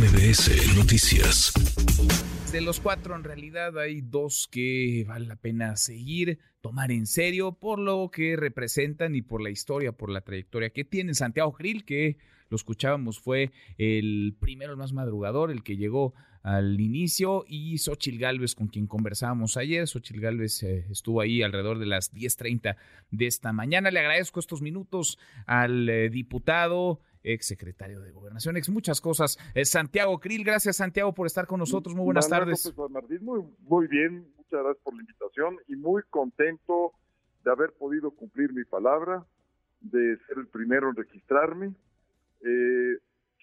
MBS Noticias. De los cuatro, en realidad hay dos que vale la pena seguir, tomar en serio por lo que representan y por la historia, por la trayectoria que tienen. Santiago Grill, que lo escuchábamos, fue el primero, el más madrugador, el que llegó al inicio, y Xochil Gálvez, con quien conversábamos ayer. Xochil Gálvez eh, estuvo ahí alrededor de las 10.30 de esta mañana. Le agradezco estos minutos al eh, diputado ex secretario de Gobernación, ex muchas cosas. Es Santiago Krill, gracias Santiago por estar con nosotros. Muy buenas tardes. Martín, muy, muy bien, muchas gracias por la invitación y muy contento de haber podido cumplir mi palabra, de ser el primero en registrarme. Eh,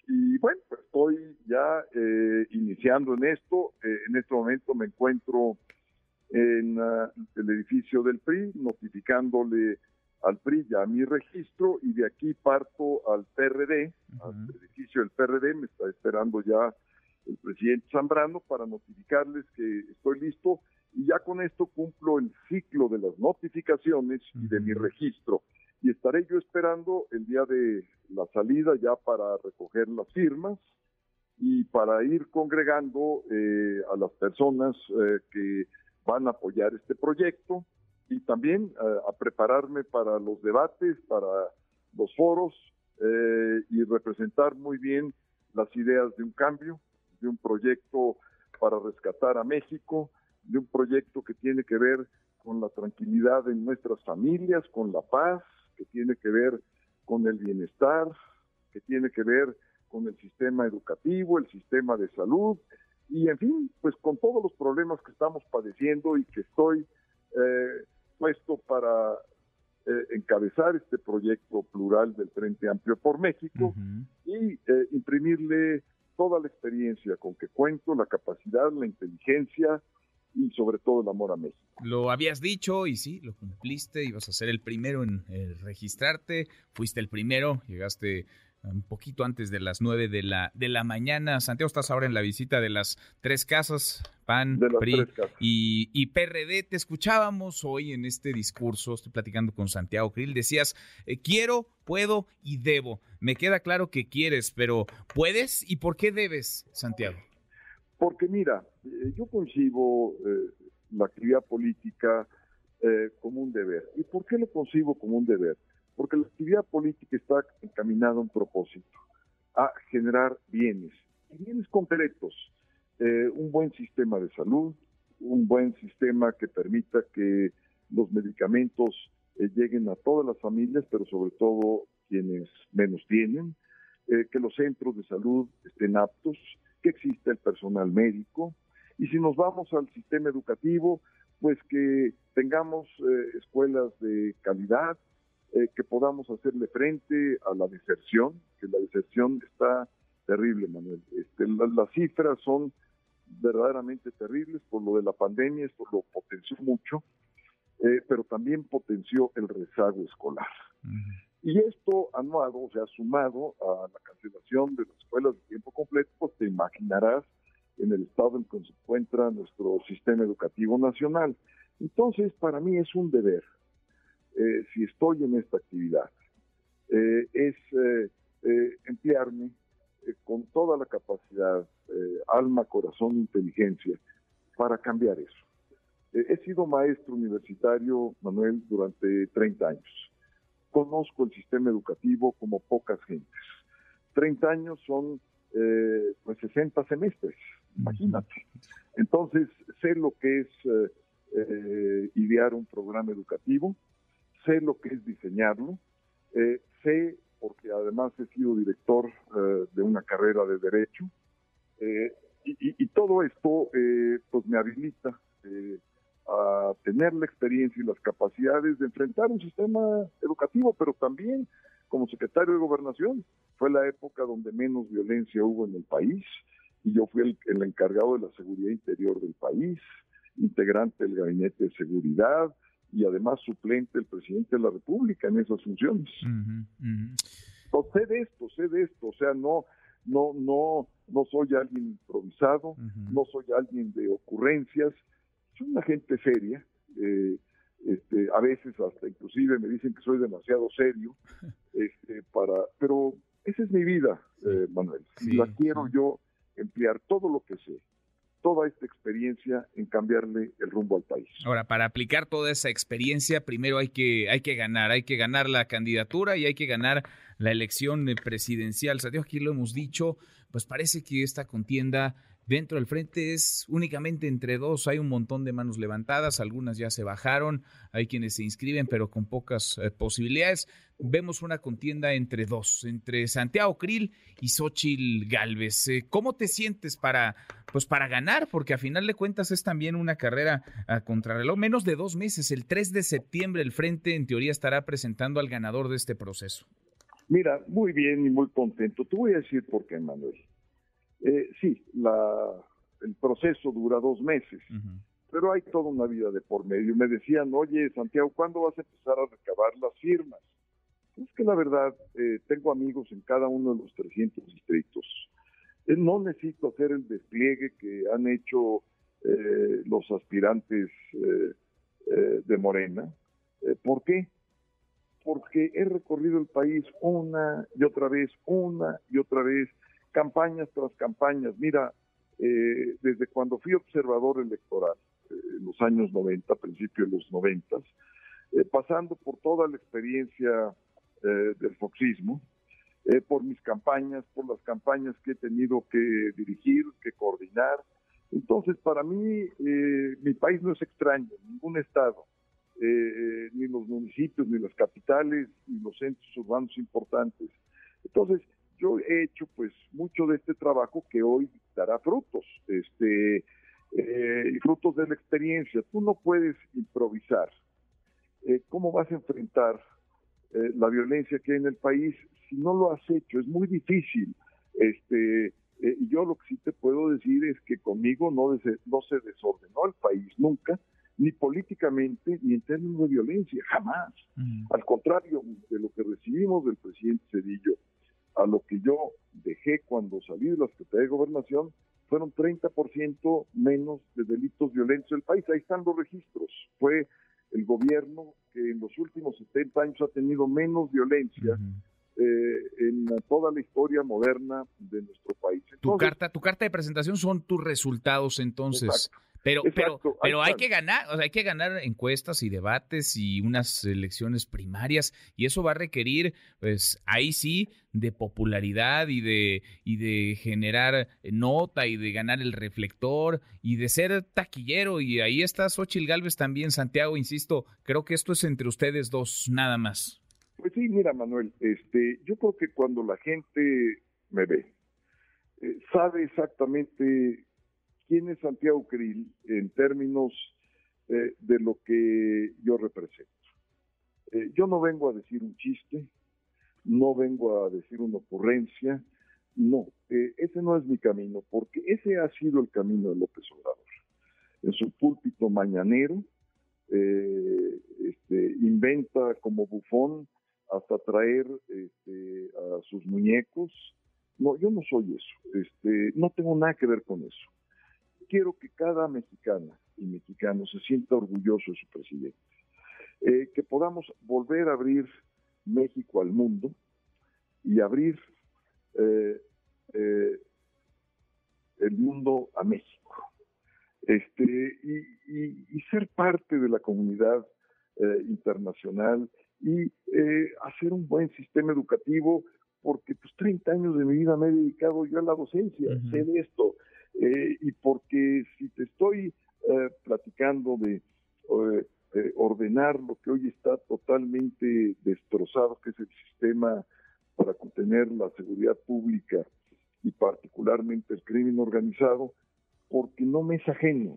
y bueno, pues estoy ya eh, iniciando en esto. Eh, en este momento me encuentro en uh, el edificio del PRI, notificándole al PRI ya mi registro y de aquí parto al PRD, al edificio del PRD, me está esperando ya el presidente Zambrano para notificarles que estoy listo y ya con esto cumplo el ciclo de las notificaciones y de mi registro. Y estaré yo esperando el día de la salida ya para recoger las firmas y para ir congregando eh, a las personas eh, que van a apoyar este proyecto y también eh, a prepararme para los debates, para los foros eh, y representar muy bien las ideas de un cambio, de un proyecto para rescatar a México, de un proyecto que tiene que ver con la tranquilidad en nuestras familias, con la paz, que tiene que ver con el bienestar, que tiene que ver con el sistema educativo, el sistema de salud y en fin, pues con todos los problemas que estamos padeciendo y que estoy eh, puesto para eh, encabezar este proyecto plural del Frente Amplio por México y eh, imprimirle toda la experiencia con que cuento, la capacidad, la inteligencia y sobre todo el amor a México. Lo habías dicho y sí, lo cumpliste, ibas a ser el primero en registrarte, fuiste el primero, llegaste un poquito antes de las nueve de la, de la mañana. Santiago, estás ahora en la visita de las tres casas, PAN, PRI Y, PRD. Te escuchábamos hoy en este discurso, estoy platicando con Santiago Krill, decías, eh, quiero, puedo y debo. Me queda claro que quieres, pero ¿puedes y por qué debes, Santiago? Porque mira, eh, yo concibo eh, la actividad política como un deber. ¿Y por qué lo concibo como un deber? Porque la actividad política está encaminada a un propósito, a generar bienes, bienes concretos, eh, un buen sistema de salud, un buen sistema que permita que los medicamentos eh, lleguen a todas las familias, pero sobre todo quienes menos tienen, eh, que los centros de salud estén aptos, que exista el personal médico, y si nos vamos al sistema educativo, pues que tengamos escuelas de calidad, eh, que podamos hacerle frente a la deserción, que la deserción está terrible, Manuel. Este, las cifras son verdaderamente terribles por lo de la pandemia, esto lo potenció mucho, eh, pero también potenció el rezago escolar. Y esto anuado, o sea, sumado a la cancelación de las escuelas de tiempo completo, pues te imaginarás en el estado en que se encuentra nuestro sistema educativo nacional. Entonces, para mí es un deber, eh, si estoy en esta actividad, eh, es eh, emplearme con toda la capacidad, alma, corazón, inteligencia, para cambiar eso. he sido maestro universitario, Manuel, durante 30 años. Conozco el sistema educativo como pocas gentes. 30 años son pues 60 semestres, imagínate. Entonces, sé lo que es idear un programa educativo, sé lo que es diseñarlo, eh, sé, porque además he sido director eh, de una carrera de derecho, eh, y, todo esto pues me habilita a tener la experiencia y las capacidades de enfrentar un sistema educativo, pero también como secretario de gobernación. Fue la época donde menos violencia hubo en el país y yo fui el, el encargado de la seguridad interior del país, integrante del gabinete de seguridad, y además suplente del presidente de la República en esas funciones. sé de esto, sé de esto, o sea, no, no, no, no soy alguien improvisado, no soy alguien de ocurrencias, soy una gente seria, eh, este, a veces hasta inclusive me dicen que soy demasiado serio, este, para, pero esa es mi vida, eh, Manuel, si la quiero yo emplear todo lo que sé, toda esta experiencia en cambiarle el rumbo al país. Ahora, para aplicar toda esa experiencia, primero hay que, hay que ganar, hay que ganar la candidatura y hay que ganar la elección presidencial. Santiago, aquí lo hemos dicho, pues parece que esta contienda dentro del frente es únicamente entre dos. Hay un montón de manos levantadas, algunas ya se bajaron, hay quienes se inscriben, pero con pocas eh, posibilidades. Vemos una contienda entre dos, entre Santiago Krill y Xochil Galvez. Eh, ¿Cómo te sientes para, pues para ganar? Porque a final de cuentas es también una carrera a contrarreloj. Menos de dos meses, el 3 de septiembre, el frente en teoría estará presentando al ganador de este proceso. Mira, muy bien y muy contento. Te voy a decir por qué, Manuel. Eh, sí, la, el proceso dura dos meses, pero hay toda una vida de por medio. Me decían, oye, Santiago, ¿cuándo vas a empezar a recabar las firmas? Es que la verdad, eh, tengo amigos en cada uno de los 300 distritos. Eh, no necesito hacer el despliegue que han hecho eh, los aspirantes de Morena. ¿Por qué? Porque he recorrido el país una y otra vez, una y otra vez, campañas tras campañas. Mira, eh, desde cuando fui observador electoral, eh, en los años 90, principios de los 90, eh, pasando por toda la experiencia del foxismo, por mis campañas, por las campañas que he tenido que dirigir, que coordinar. Entonces, para mí, mi país no es extraño, ningún estado, ni los municipios, ni las capitales, ni los centros urbanos importantes. Entonces, yo he hecho pues mucho de este trabajo que hoy dará frutos, este, eh, frutos de la experiencia. Tú no puedes improvisar. Eh, ¿Cómo vas a enfrentar eh, la violencia que hay en el país si no lo has hecho? Es muy difícil. Este, y yo lo que sí te puedo decir es que conmigo no, no se desordenó el país nunca, ni políticamente, ni en términos de violencia, jamás. Al contrario de lo que recibimos del presidente Cedillo, a lo que yo dejé cuando salí de la Secretaría de Gobernación, fueron 30% menos de delitos violentos en el país. Ahí están los registros. Fue el gobierno que en los últimos 70 años ha tenido menos violencia eh, en toda la historia moderna de nuestro país. tu carta, tu carta de presentación son tus resultados entonces. Pero, pero, pero hay que ganar, o sea, hay que ganar encuestas y debates y unas elecciones primarias, y eso va a requerir, pues, ahí sí, de popularidad y de, y de generar nota y de ganar el reflector y de ser taquillero. Y ahí está Xochil Galvez también, Santiago, insisto, creo que esto es entre ustedes dos, nada más. Pues sí, mira, Manuel, este, yo creo que cuando la gente me ve, eh, sabe exactamente quién es Santiago Krill en términos eh, de lo que yo represento. Eh, yo no vengo a decir un chiste, no vengo a decir una ocurrencia, no, ese no es mi camino, porque ese ha sido el camino de López Obrador. En su púlpito mañanero, este, inventa como bufón hasta traer este, a sus muñecos. No, yo no soy eso, este, no tengo nada que ver con eso quiero que cada mexicana y mexicano se sienta orgulloso de su presidente. Eh, que podamos volver a abrir México al mundo y abrir eh, eh, el mundo a México. Este, y, ser parte de la comunidad internacional y hacer un buen sistema educativo, porque pues 30 años de mi vida me he dedicado yo a la docencia, sé de esto, eh, y porque si te estoy eh, platicando de eh, ordenar lo que hoy está totalmente destrozado, que es el sistema para contener la seguridad pública y particularmente el crimen organizado, porque no me es ajeno.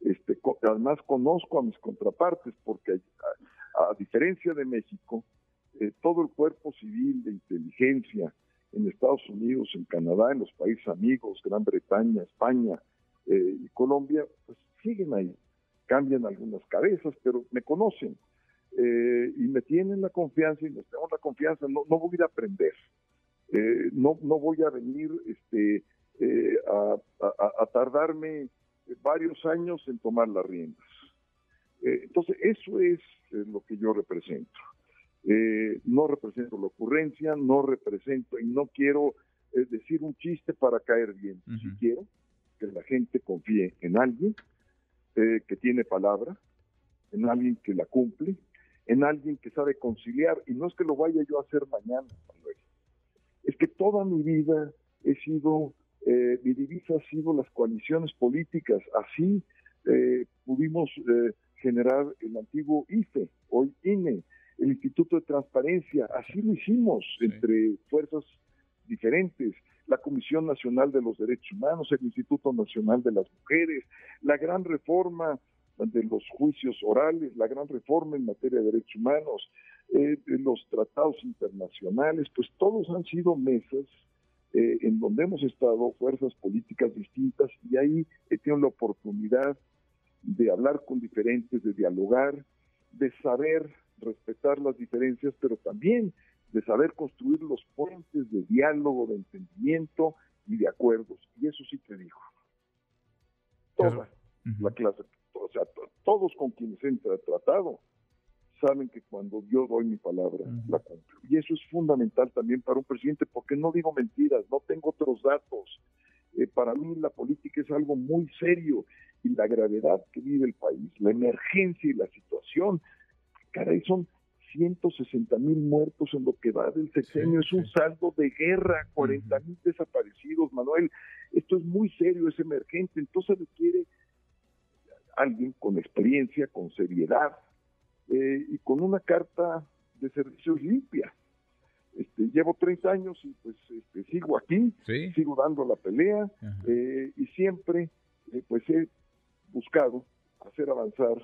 Este, además conozco a mis contrapartes, porque a diferencia de México, todo el cuerpo civil de inteligencia, en Estados Unidos, en Canadá, en los países amigos, Gran Bretaña, España eh, y Colombia, pues siguen ahí. Cambian algunas cabezas, pero me conocen eh, y me tienen la confianza y nos tenemos la confianza. No, voy a ir a aprender, eh, no, no voy a venir este, a, a, tardarme varios años en tomar las riendas. Entonces, eso es lo que yo represento. Eh, no represento la ocurrencia, no represento y no quiero eh, decir un chiste para caer bien. Si quiero que la gente confíe en alguien eh, que tiene palabra, en alguien que la cumple, en alguien que sabe conciliar. Y no es que lo vaya yo a hacer mañana, Manuel. Es que toda mi vida he sido, eh, mi divisa ha sido las coaliciones políticas. Así eh, pudimos eh, generar el antiguo IFE, hoy INE, el Instituto de Transparencia. Así lo hicimos entre fuerzas diferentes la Comisión Nacional de los Derechos Humanos, el Instituto Nacional de las Mujeres, la gran reforma de los juicios orales, la gran reforma en materia de derechos humanos, eh, los tratados internacionales, pues todos han sido mesas eh, en donde hemos estado fuerzas políticas distintas y ahí he tenido la oportunidad de hablar con diferentes, de dialogar, de saber respetar las diferencias, pero también de saber construir los puentes de diálogo, de entendimiento y de acuerdos. Y eso sí te dijo. Toda la clase, o sea, todos con quienes entra tratado saben que cuando yo doy mi palabra, la cumplo. Y eso es fundamental también para un presidente, porque no digo mentiras, no tengo otros datos. Eh, para mí la política es algo muy serio y la gravedad que vive el país, la emergencia y la situación, caray, son 160 mil muertos en lo que va del sexenio, es un saldo de guerra, 40 mil desaparecidos, Manuel, esto es muy serio, es emergente, entonces requiere alguien con experiencia, con seriedad eh, y con una carta de servicios limpia. Este, llevo 30 años y pues este, sigo aquí, sigo dando la pelea eh, y siempre eh, pues he buscado hacer avanzar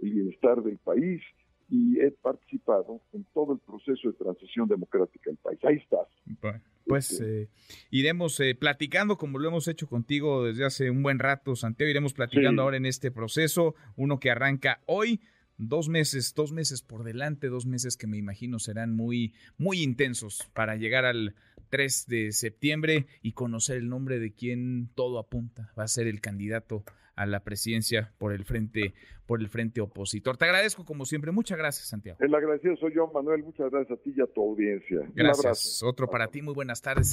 el bienestar del país, y he participado en todo el proceso de transición democrática del país. Ahí estás. pues este, eh, iremos eh, platicando como lo hemos hecho contigo desde hace un buen rato, Santiago. Iremos platicando ahora en este proceso, uno que arranca hoy. Dos meses, dos meses por delante, dos meses que me imagino serán muy, muy intensos para llegar al 3 de septiembre y conocer el nombre de quien todo apunta. Va a ser el candidato a la presidencia por el frente por el frente opositor. Te agradezco como siempre. Muchas gracias, Santiago. El agradecido soy yo, Manuel. Muchas gracias a ti y a tu audiencia. Gracias. Otro para ti. Muy buenas tardes.